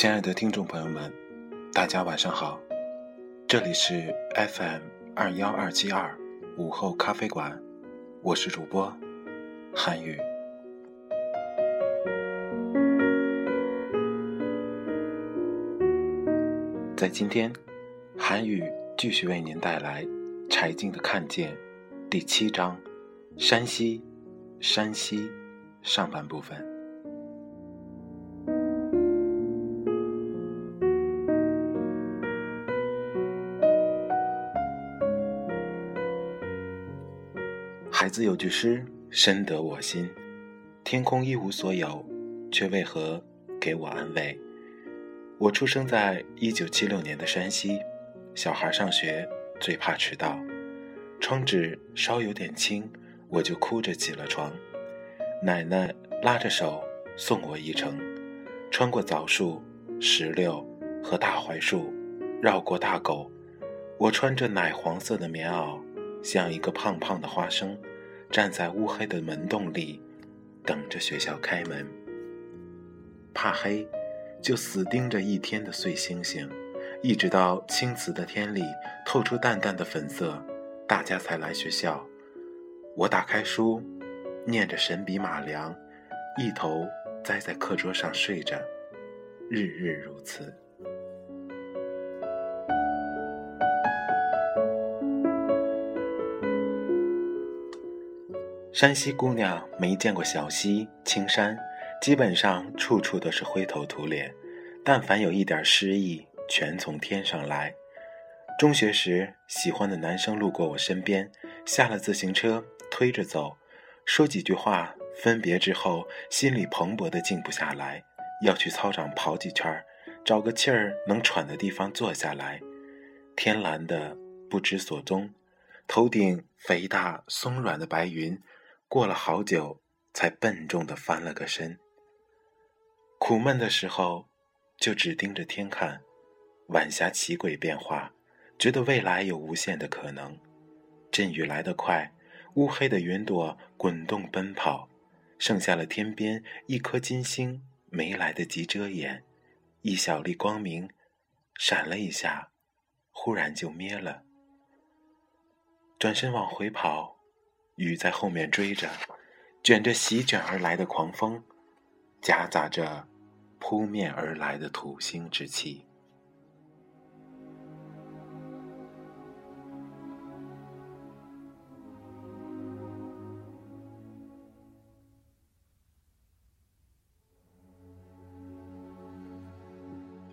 亲爱的听众朋友们，大家晚上好，这里是 FM 二幺二七二午后咖啡馆，我是主播韩宇。在今天，韩语继续为您带来柴静的《看见》第七章《山西》山西上半部分。有句诗深得我心：天空一无所有，却为何给我安慰？我出生在一九七六年的山西，小孩上学最怕迟到，窗纸稍有点轻，我就哭着起了床。奶奶拉着手送我一程，穿过枣树、石榴和大槐树，绕过大狗。我穿着奶黄色的棉袄，像一个胖胖的花生，站在乌黑的门洞里，等着学校开门。怕黑。就死盯着一天的碎星星，一直到青瓷的天里透出淡淡的粉色，大家才来学校。我打开书，念着神笔马良，一头栽在课桌上睡着，日日如此。山西姑娘没见过小溪青山。基本上处处都是灰头土脸，但凡有一点诗意，全从天上来。中学时，喜欢的男生路过我身边，下了自行车推着走，说几句话。分别之后，心里蓬勃的静不下来，要去操场跑几圈，找个气儿能喘的地方坐下来。天蓝的不知所踪，头顶肥大松软的白云，过了好久才笨重的翻了个身。苦闷的时候，就只盯着天看，晚霞奇诡变化，觉得未来有无限的可能。阵雨来得快，乌黑的云朵滚动奔跑，剩下了天边一颗金星没来得及遮掩，一小粒光明，闪了一下，忽然就灭了。转身往回跑，雨在后面追着，卷着席卷而来的狂风，夹杂着。扑面而来的土星之气。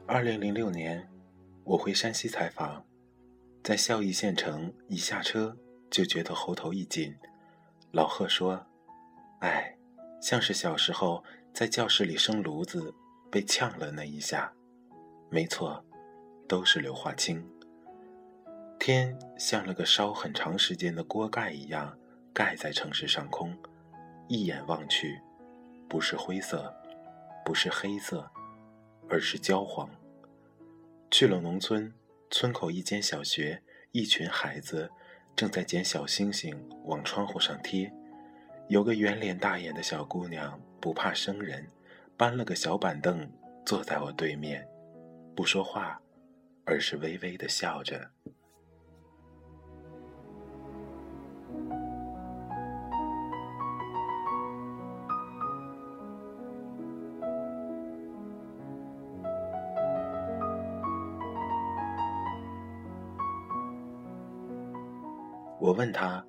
二零零六年，我回山西采访，在孝义县城一下车就觉得喉头一紧。老贺说：“哎，像是小时候在教室里生炉子。”被呛了那一下，没错，都是硫化氢。天像了个烧很长时间的锅盖一样盖在城市上空，一眼望去，不是灰色，不是黑色，而是焦黄。去了农村，村口一间小学，一群孩子正在捡小星星往窗户上贴，有个圆脸大眼的小姑娘不怕生人。搬了个小板凳，坐在我对面，不说话，而是微微的笑着。问他：“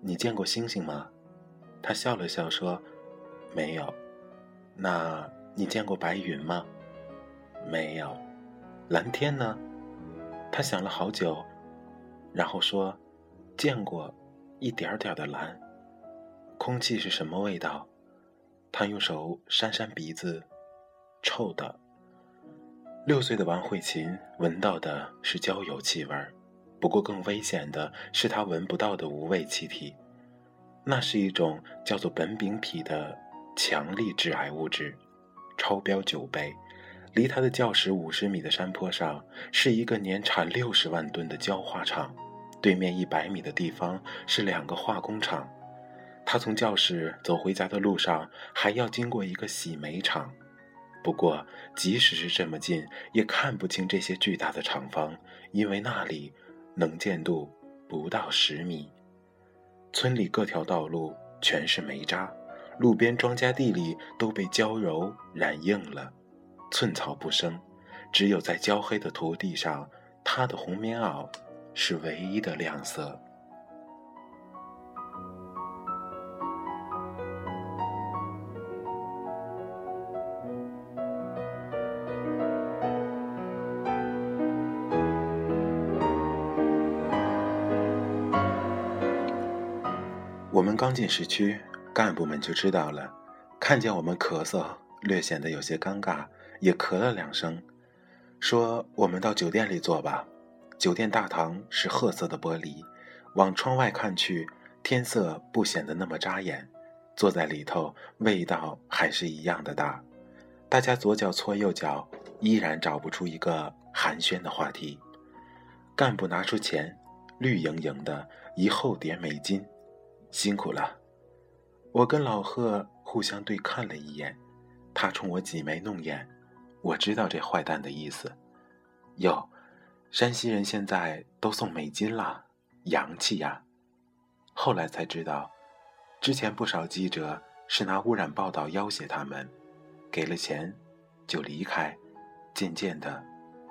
你见过星星吗？”他笑了笑说：“没有。”那你见过白云吗？没有。蓝天呢？他想了好久，然后说：“见过，一点点的蓝。”空气是什么味道？他用手扇扇鼻子，臭的。六岁的王慧琴闻到的是焦油气味儿，不过更危险的是他闻不到的无味气体，那是一种叫做苯丙芘的。强力致癌物质，超标九倍。离他的教室五十米的山坡上，是一个年产六十万吨的焦化厂；对面一百米的地方是两个化工厂。他从教室走回家的路上，还要经过一个洗煤厂。不过，即使是这么近，也看不清这些巨大的厂房，因为那里能见度不到十米。村里各条道路全是煤渣，路边庄稼地里都被焦柔染硬了，寸草不生，只有在焦黑的土地上，他的红棉袄是唯一的亮色。我们刚进市区，干部们就知道了，看见我们咳嗽，略显得有些尴尬，也咳了两声，说：“我们到酒店里坐吧。”酒店大堂是褐色的玻璃，往窗外看去，天色不显得那么扎眼。坐在里头，味道还是一样的大。大家左脚搓右脚，依然找不出一个寒暄的话题。干部拿出钱，绿莹莹的一厚叠美金。辛苦了，我跟老贺互相对看了一眼，他冲我挤眉弄眼，我知道这坏蛋的意思。哟，山西人现在都送美金了，洋气呀！后来才知道，之前不少记者是拿污染报道要挟他们，给了钱就离开，渐渐的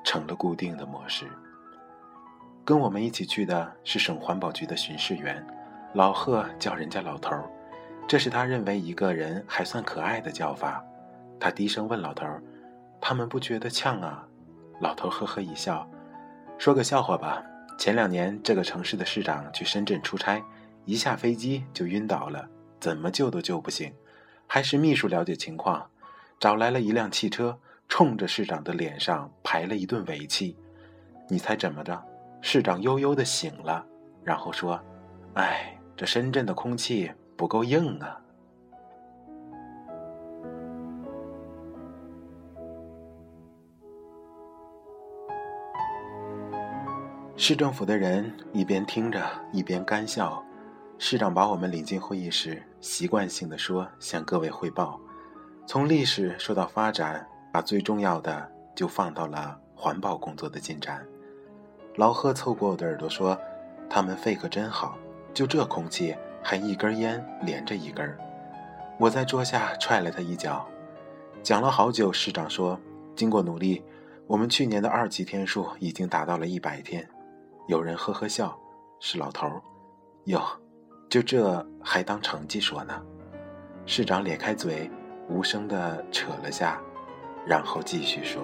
成了固定的模式。跟我们一起去的是省环保局的巡视员。老贺叫人家老头儿，这是他认为一个人还算可爱的叫法。他低声问老头儿：“他们不觉得呛啊？”老头呵呵一笑，说个笑话吧。前两年这个城市的市长去深圳出差，一下飞机就晕倒了，怎么救都救不醒，还是秘书了解情况，找来了一辆汽车，冲着市长的脸上排了一顿尾气。你猜怎么着？市长悠悠的醒了，然后说：“哎。”这深圳的空气不够硬啊！市政府的人一边听着一边干笑。市长把我们领进会议室，习惯性的说：“向各位汇报，从历史说到发展，把最重要的就放到了环保工作的进展。”老贺凑过我的耳朵说：“他们肺可真好。”就这空气，还一根烟连着一根我在桌下踹了他一脚。讲了好久，市长说：“经过努力，我们去年的二级天数已经达到了一百天。”有人呵呵笑，是老头儿。哟，就这还当成绩说呢？市长咧开嘴，无声地扯了下，然后继续说。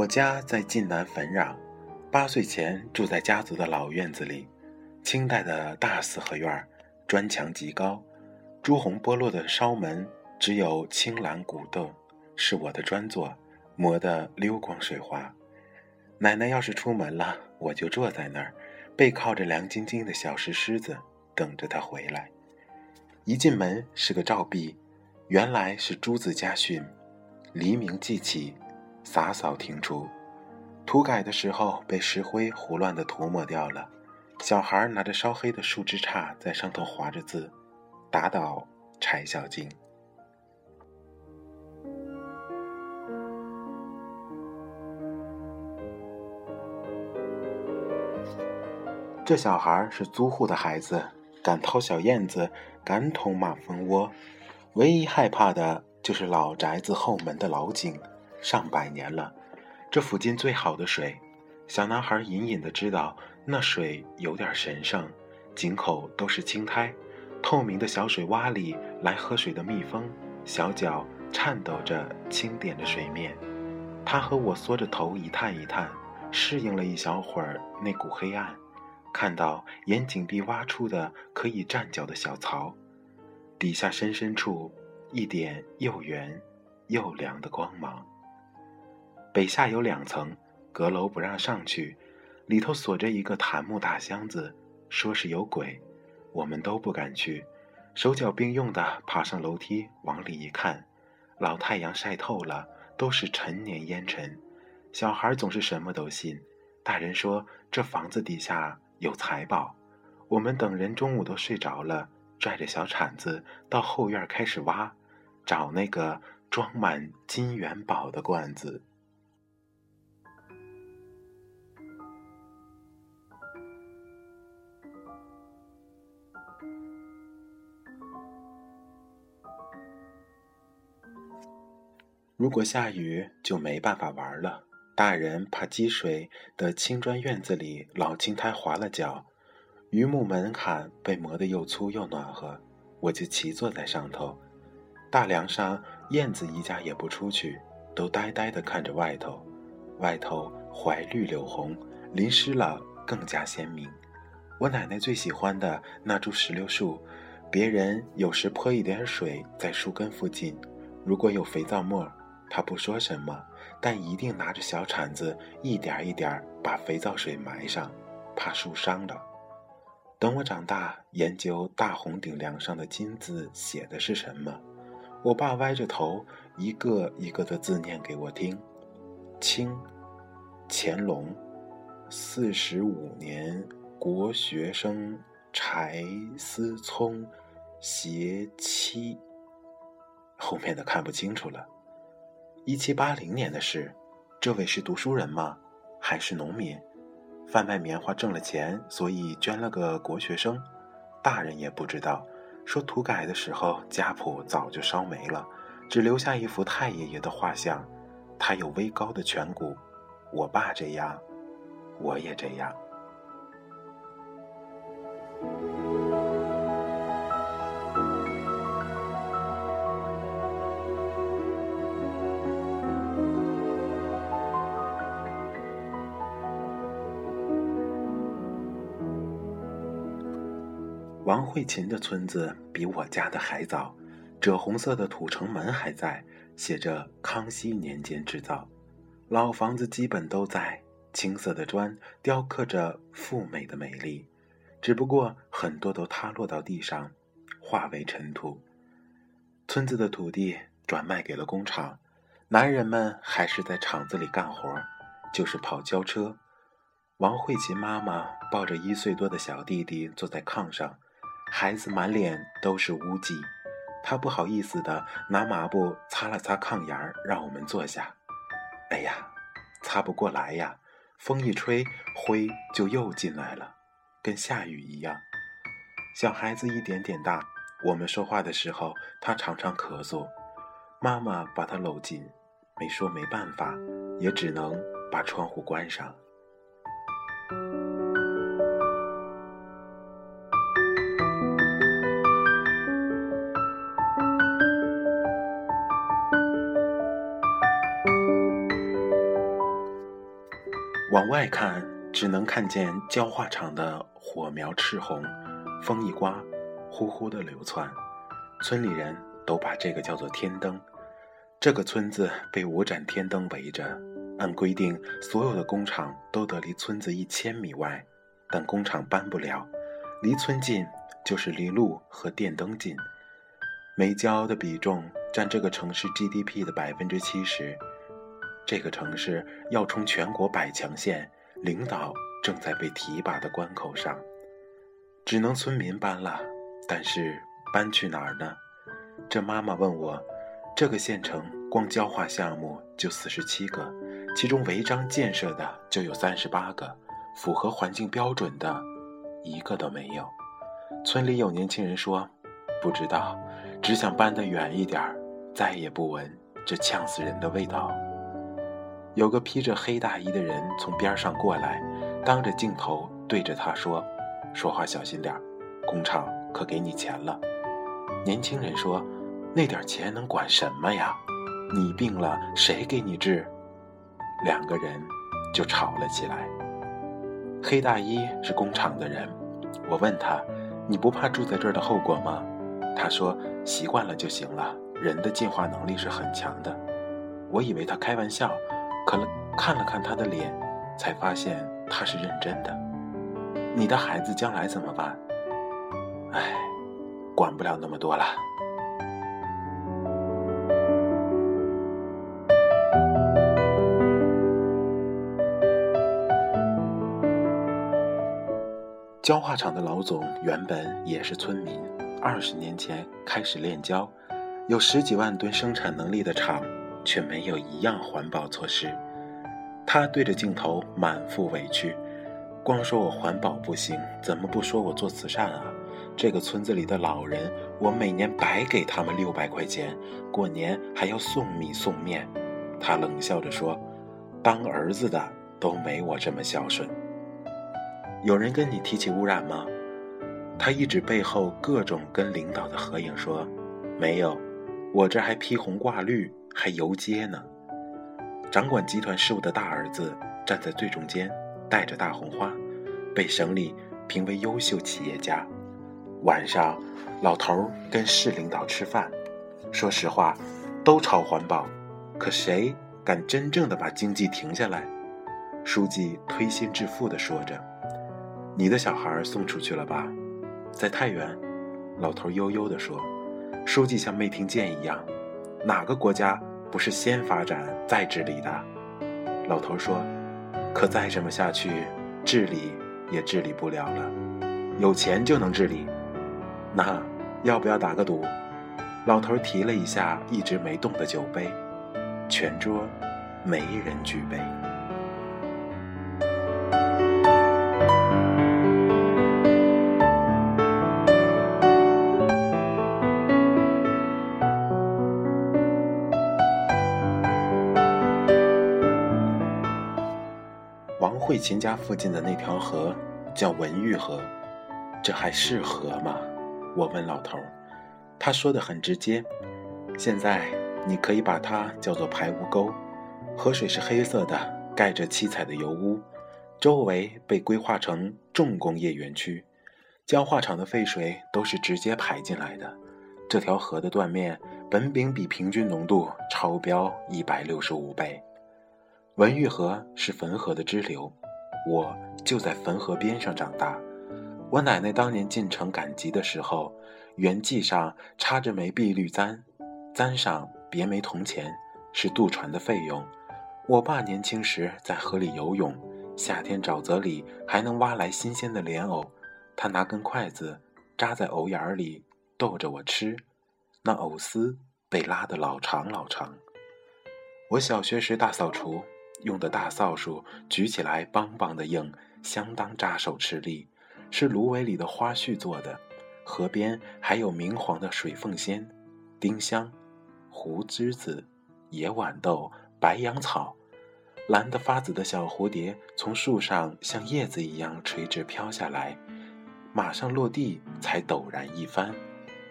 我家在晋南汾壤，八岁前住在家族的老院子里，清代的大四合院，砖墙极高，朱红剥落的烧门，只有青蓝古凳，是我的专座，磨得溜光水滑。奶奶要是出门了，我就坐在那儿，背靠着凉晶晶的小石狮子，等着她回来。一进门是个照壁，原来是朱子家训，黎明即起。洒扫庭除，涂改的时候被石灰胡乱的涂抹掉了。小孩拿着烧黑的树枝杈在上头划着字，打倒柴小径。这小孩是租户的孩子，敢掏小燕子，敢捅马蜂窝，唯一害怕的就是老宅子后门的老井。上百年了，这附近最好的水，小男孩隐隐的知道那水有点神圣，井口都是青苔，透明的小水洼里来喝水的蜜蜂，小脚颤抖着轻点着水面。他和我缩着头一探一探，适应了一小会儿那股黑暗，看到沿井壁挖出的可以站脚的小槽，底下深深处一点又圆又凉的光芒。北下有两层，阁楼不让上去，里头锁着一个檀木大箱子，说是有鬼，我们都不敢去，手脚并用的爬上楼梯往里一看，老太阳晒透了，都是陈年烟尘。小孩总是什么都信，大人说这房子底下有财宝。我们等人中午都睡着了，拽着小铲子到后院开始挖，找那个装满金元宝的罐子。如果下雨，就没办法玩了。大人怕积水的青砖院子里，老青苔滑了脚，榆木门槛被磨得又粗又暖和，我就骑坐在上头。大梁上，燕子一家也不出去，都呆呆地看着外头。外头槐绿柳红，淋湿了更加鲜明。我奶奶最喜欢的那株石榴树，别人有时泼一点水在树根附近，如果有肥皂沫。他不说什么，但一定拿着小铲子，一点一点把肥皂水埋上，怕树伤了。等我长大，研究大红顶梁上的金字写的是什么，我爸歪着头，一个一个的字念给我听：清，乾隆，四十五年，国学生柴思聪，携妻。后面的看不清楚了。一七八零年的事，这位是读书人吗？还是农民？贩卖棉花挣了钱，所以捐了个国学生。大人也不知道。说土改的时候家谱早就烧没了，只留下一幅太爷爷的画像。他有微高的颧骨。我爸这样，我也这样。王慧琴的村子比我家的还早，赭红色的土城门还在，写着康熙年间制造。老房子基本都在，青色的砖雕刻着富美的美丽，只不过很多都塌落到地上，化为尘土。村子的土地转卖给了工厂，男人们还是在厂子里干活，就是跑交车。王慧琴妈妈抱着一岁多的小弟弟坐在炕上。孩子满脸都是污迹，他不好意思的拿抹布擦了擦炕沿儿，让我们坐下。哎呀，擦不过来呀，风一吹，灰就又进来了，跟下雨一样。小孩子一点点大，我们说话的时候，他常常咳嗽。妈妈把他搂紧，没说没办法，也只能把窗户关上。往外看，只能看见焦化厂的火苗赤红，风一刮，呼呼的流窜。村里人都把这个叫做天灯。这个村子被五盏天灯围着，按规定，所有的工厂都得离村子一千米外，但工厂搬不了。离村近，就是离路和电灯近。煤焦的比重占这个城市 GDP 的百分之七十。这个城市要冲全国百强县，领导正在被提拔的关口上，只能村民搬了。但是搬去哪儿呢？这妈妈问我，这个县城光焦化项目就四十七个，其中违章建设的就有三十八个，符合环境标准的，一个都没有。村里有年轻人说，不知道，只想搬得远一点儿，再也不闻这呛死人的味道。有个披着黑大衣的人从边上过来，当着镜头对着他说：“说话小心点，工厂可给你钱了。”年轻人说：“那点钱能管什么呀？你病了谁给你治？”两个人就吵了起来。黑大衣是工厂的人，我问他：“你不怕住在这儿的后果吗？”他说：“习惯了就行了，人的进化能力是很强的。”我以为他开玩笑。可了，看了看他的脸，才发现他是认真的。你的孩子将来怎么办？唉，管不了那么多了。焦化厂的老总原本也是村民，二十年前开始炼焦，有十几万吨生产能力的厂，却没有一样环保措施。他对着镜头满腹委屈，光说我环保不行，怎么不说我做慈善啊？这个村子里的老人，我每年白给他们六百块钱，过年还要送米送面。他冷笑着说：“当儿子的都没我这么孝顺。”有人跟你提起污染吗？他一指背后各种跟领导的合影，说：“没有，我这还披红挂绿，还游街呢。”掌管集团事务的大儿子站在最中间，戴着大红花，被省里评为优秀企业家。晚上，老头跟市领导吃饭，说实话，都超环保，可谁敢真正的把经济停下来？书记推心置腹地说着。你的小孩送出去了吧？在太原，老头悠悠地说。书记像没听见一样。哪个国家不是先发展再治理的？老头说。可再这么下去，治理也治理不了了。有钱就能治理？那要不要打个赌？老头提了一下一直没动的酒杯，全桌没人举杯。秦家附近的那条河叫文玉河，这还是河吗？我问老头，他说的很直接。现在你可以把它叫做排污沟，河水是黑色的，盖着七彩的油污，周围被规划成重工业园区，焦化厂的废水都是直接排进来的。这条河的断面苯丙比平均浓度超标一百六十五倍。文玉河是汾河的支流。我就在汾河边上长大。我奶奶当年进城赶集的时候，圆髻上插着枚碧绿簪，簪上别枚铜钱，是渡船的费用。我爸年轻时在河里游泳，夏天沼泽里还能挖来新鲜的莲藕，他拿根筷子扎在藕眼里逗着我吃，那藕丝被拉得老长老长。我小学时大扫除。用的大扫帚举起来梆梆的硬，相当扎手吃力，是芦苇里的花絮做的。河边还有明黄的水凤仙、丁香、胡栀子、野豌豆、白杨草，蓝得发紫的小蝴蝶从树上像叶子一样垂直飘下来，马上落地才陡然一翻。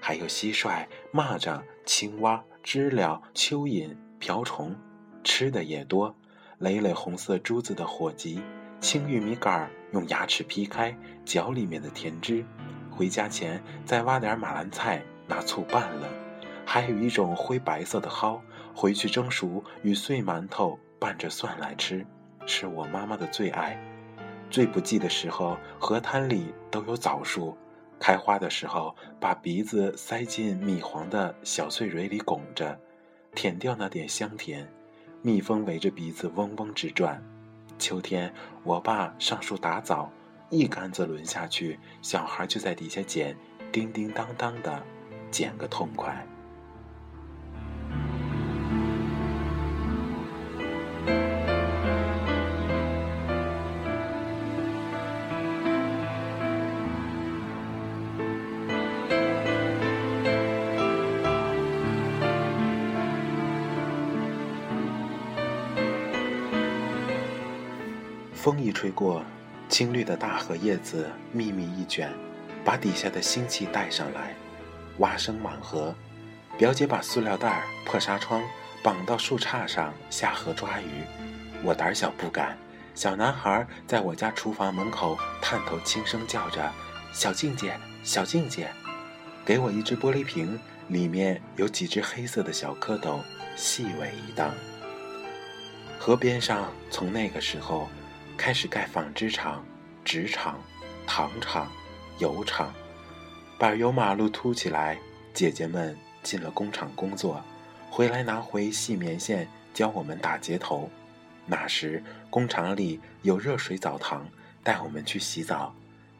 还有蟋蟀、蚂蚱、青蛙、知了、蚯蚓、瓢虫，吃的也多。累累红色珠子的火棘，青玉米杆儿用牙齿劈开，嚼里面的甜汁。回家前再挖点马兰菜，拿醋拌了。还有一种灰白色的蒿，回去蒸熟，与碎馒头拌着蒜来吃，是我妈妈的最爱。最不济的时候，河滩里都有枣树，开花的时候，把鼻子塞进米黄的小穗蕊里拱着，舔掉那点香甜。蜜蜂围着鼻子嗡嗡直转。秋天，我爸上树打枣，一竿子抡下去，小孩就在底下捡，叮叮当当的，捡个痛快。风一吹过，青绿的大荷叶子密密一卷，把底下的腥气带上来。蛙声满河，表姐把塑料袋、破纱窗绑到树杈上下河抓鱼。我胆小不敢。小男孩在我家厨房门口探头轻声叫着：“小静姐，小静姐，给我一只玻璃瓶，里面有几只黑色的小蝌蚪，细尾一荡。”河边上，从那个时候。开始盖纺织厂、纸厂、糖厂、油厂，柏油马路凸起来。姐姐们进了工厂工作，回来拿回细棉线教我们打结头。那时工厂里有热水澡堂，带我们去洗澡。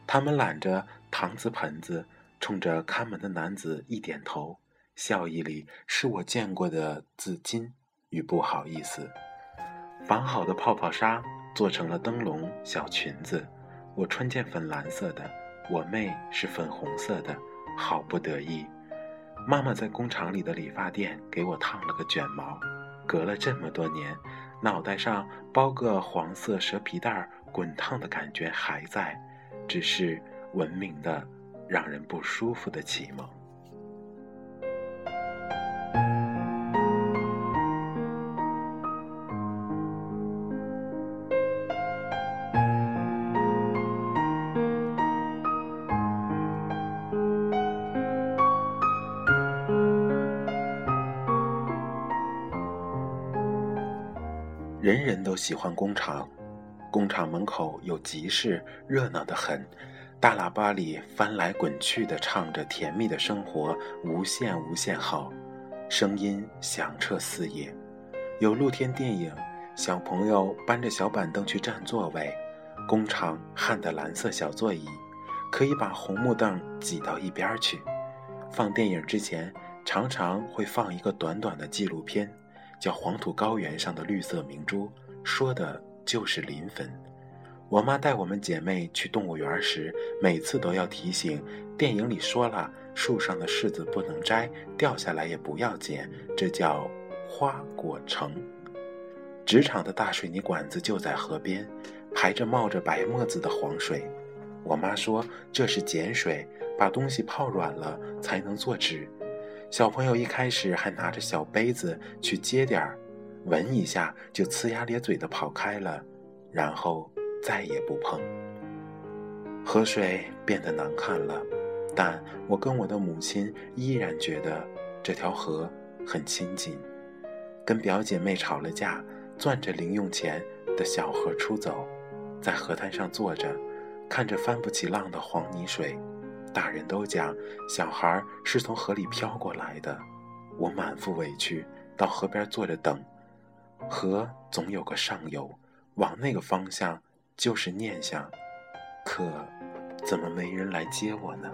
他们揽着搪瓷盆子，冲着看门的男子一点头，笑意里是我见过的自矜与不好意思。绑好的泡泡纱做成了灯笼小裙子，我穿件粉蓝色的，我妹是粉红色的，好不得意。妈妈在工厂里的理发店给我烫了个卷毛，隔了这么多年，脑袋上包个黄色蛇皮袋儿，滚烫的感觉还在，只是文明的，让人不舒服的启蒙。都喜欢工厂，工厂门口有集市，热闹得很。大喇叭里翻来滚去的唱着甜蜜的生活，无限无限好，声音响彻四野。有露天电影，小朋友搬着小板凳去占座位。工厂焊的蓝色小座椅，可以把红木凳挤到一边去。放电影之前，常常会放一个短短的纪录片。叫黄土高原上的绿色明珠，说的就是临汾。我妈带我们姐妹去动物园时，每次都要提醒：电影里说了，树上的柿子不能摘，掉下来也不要捡，这叫花果城。职场的大水泥管子就在河边，排着冒着白沫子的黄水。我妈说这是碱水，把东西泡软了才能做纸。小朋友一开始还拿着小杯子去接点儿，闻一下就呲牙咧嘴的跑开了，然后再也不碰。河水变得难看了，但我跟我的母亲依然觉得这条河很亲近。跟表姐妹吵了架，攥着零用钱的小河出走，在河滩上坐着，看着翻不起浪的黄泥水。大人都讲，小孩是从河里飘过来的。我满腹委屈，到河边坐着等。河总有个上游，往那个方向就是念想。可，怎么没人来接我呢？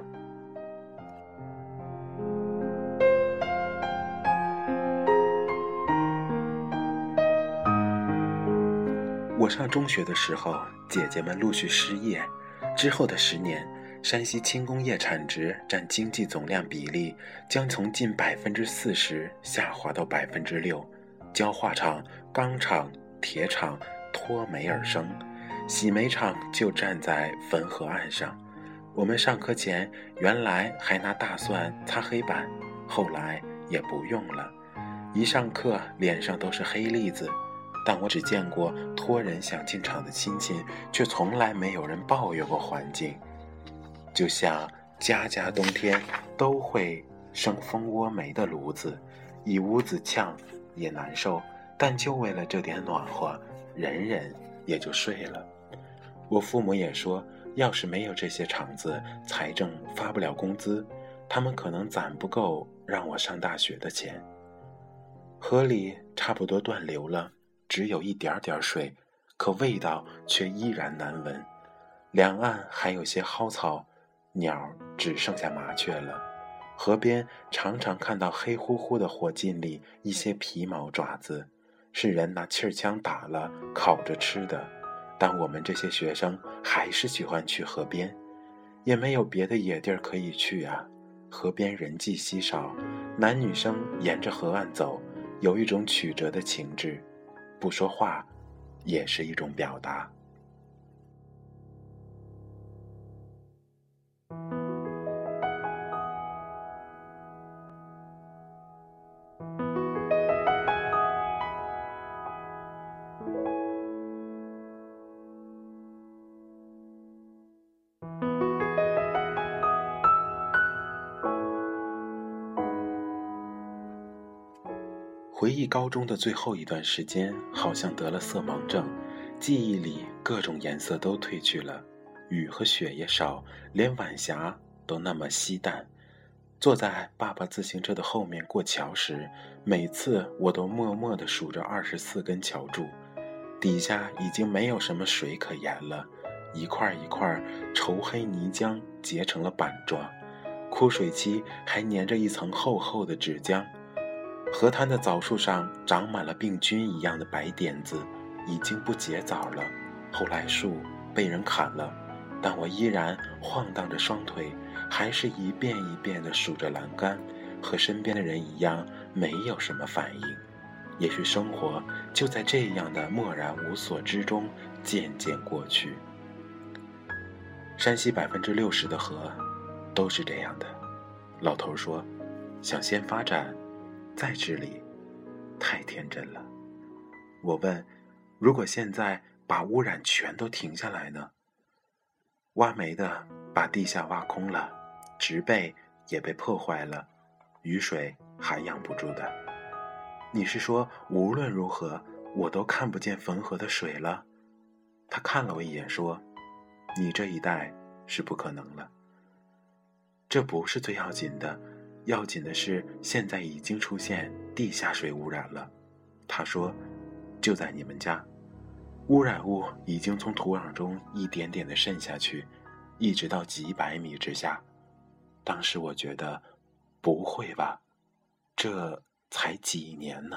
我上中学的时候，姐姐们陆续失业，之后的十年。山西轻工业产值占经济总量比例将从近百分之四十下滑到百分之六，焦化厂、钢厂、铁厂脱煤而生，洗煤厂就站在汾河岸上。我们上课前原来还拿大蒜擦黑板，后来也不用了。一上课脸上都是黑粒子，但我只见过托人想进厂的亲戚，却从来没有人抱怨过环境。就像家家冬天都会生蜂窝煤的炉子，一屋子呛也难受，但就为了这点暖和，忍忍也就睡了。我父母也说，要是没有这些厂子，财政发不了工资，他们可能攒不够让我上大学的钱。河里差不多断流了，只有一点点水，可味道却依然难闻。两岸还有些蒿草。鸟只剩下麻雀了。河边常常看到黑乎乎的火烬里一些皮毛爪子，是人拿气儿枪打了烤着吃的。但我们这些学生还是喜欢去河边，也没有别的野地儿可以去啊。河边人迹稀少，男女生沿着河岸走，有一种曲折的情致，不说话，也是一种表达。回忆高中的最后一段时间，好像得了色盲症，记忆里各种颜色都褪去了，雨和雪也少，连晚霞都那么稀淡。坐在爸爸自行车的后面过桥时，每次我都默默地数着二十四根桥柱，底下已经没有什么水可言了，一块一块稠黑泥浆结成了板状，枯水期还粘着一层厚厚的纸浆。河滩的枣树上长满了病菌一样的白点子，已经不结枣了。后来树被人砍了，但我依然晃荡着双腿，还是一遍一遍地数着栏杆，和身边的人一样，没有什么反应。也许生活就在这样的漠然无所之中渐渐过去。山西百分之六十的河都是这样的。老头说：“想先发展。”在这里，太天真了。我问：如果现在把污染全都停下来呢？挖煤的把地下挖空了，植被也被破坏了，雨水还养不住的。你是说无论如何我都看不见汾河的水了？他看了我一眼说：“你这一代是不可能了。这不是最要紧的。”要紧的是，现在已经出现地下水污染了。他说：“就在你们家，污染物已经从土壤中一点点的渗下去，一直到几百米之下。”当时我觉得，不会吧？这才几年呢？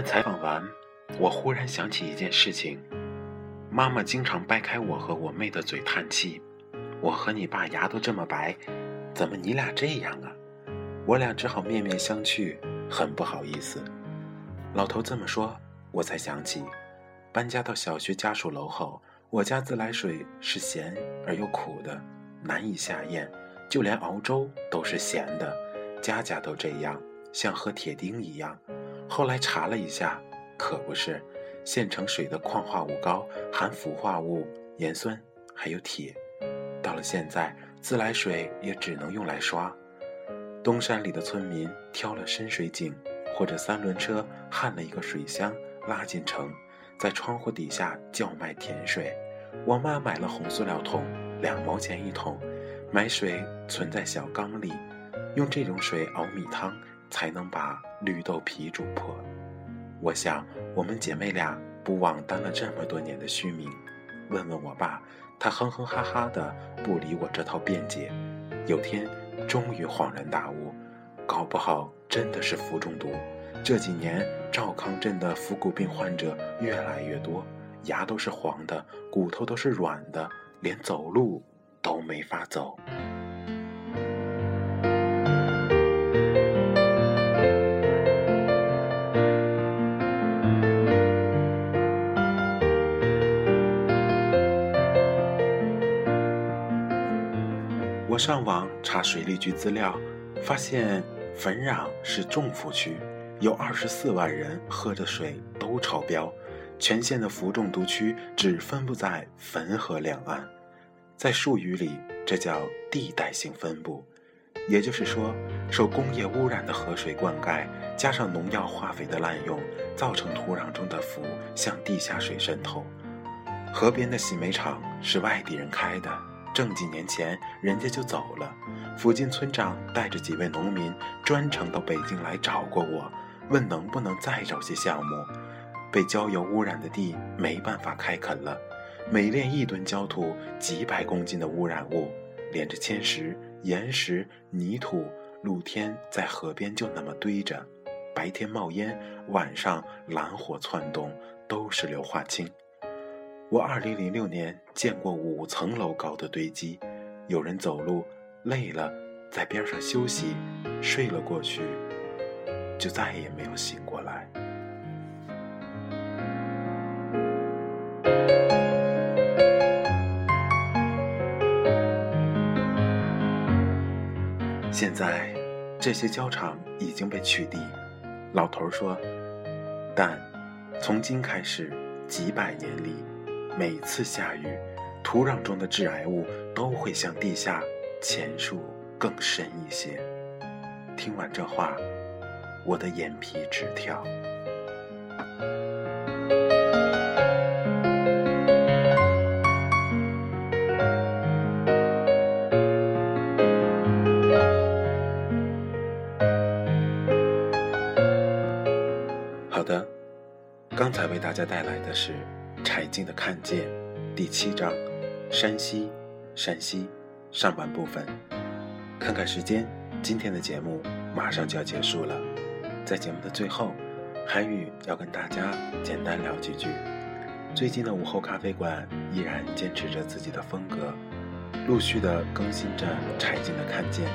但采访完，我忽然想起一件事情：妈妈经常掰开我和我妹的嘴叹气。我和你爸牙都这么白，怎么你俩这样啊？我俩只好面面相觑，很不好意思。老头这么说，我才想起，搬家到小学家属楼后，我家自来水是咸而又苦的，难以下咽，就连熬粥都是咸的，家家都这样，像喝铁钉一样。后来查了一下，可不是，现成水的矿化物高，含氟化物、盐酸，还有铁。到了现在，自来水也只能用来刷。东山里的村民挑了深水井，或者三轮车焊了一个水箱拉进城，在窗户底下叫卖甜水。我妈买了红塑料桶，两毛钱一桶，买水存在小缸里，用这种水熬米汤。才能把绿豆皮煮破。我想，我们姐妹俩不枉担了这么多年的虚名。问问我爸，他哼哼哈哈的，不理我这套辩解。有天，终于恍然大悟，搞不好真的是氟中毒。这几年，赵康镇的腹股病患者越来越多，牙都是黄的，骨头都是软的，连走路都没法走。上网查水利局资料，发现汾壤是重府区，有二十四万人喝的水都超标。全县的氟中毒区只分布在汾河两岸，在术语里，这叫地带性分布。也就是说，受工业污染的河水灌溉，加上农药化肥的滥用，造成土壤中的氟向地下水渗透。河边的洗煤厂是外地人开的。正几年前，人家就走了。附近村长带着几位农民专程到北京来找过我，问能不能再找些项目。被焦油污染的地没办法开垦了，每炼一吨焦土，几百公斤的污染物，连着铅石、岩石、泥土，露天在河边就那么堆着，白天冒烟，晚上蓝火窜动，都是硫化氢。我二零零六年见过五层楼高的堆积，有人走路累了，在边上休息，睡了过去，就再也没有醒过来。现在这些焦厂已经被取缔，老头说，但从今开始几百年里。每次下雨土壤中的致癌物都会向地下潜入更深一些。听完这话我的眼皮直跳。好的刚才为大家带来的是柴静的《看见》第七章山西，山西上半部分。看看时间，今天的节目马上就要结束了。在节目的最后，韩宇要跟大家简单聊几句。最近的午后咖啡馆依然坚持着自己的风格，陆续的更新着柴静的《看见》。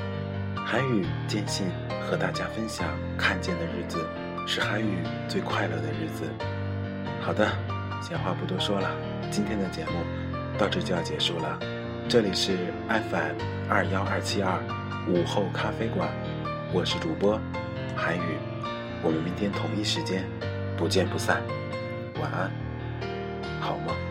韩宇坚信，和大家分享看见的日子，是韩宇最快乐的日子。好的，闲话不多说了，今天的节目到这就要结束了。这里是 FM 二幺二七二午后咖啡馆，我是主播韩宇，我们明天同一时间不见不散。晚安，好梦。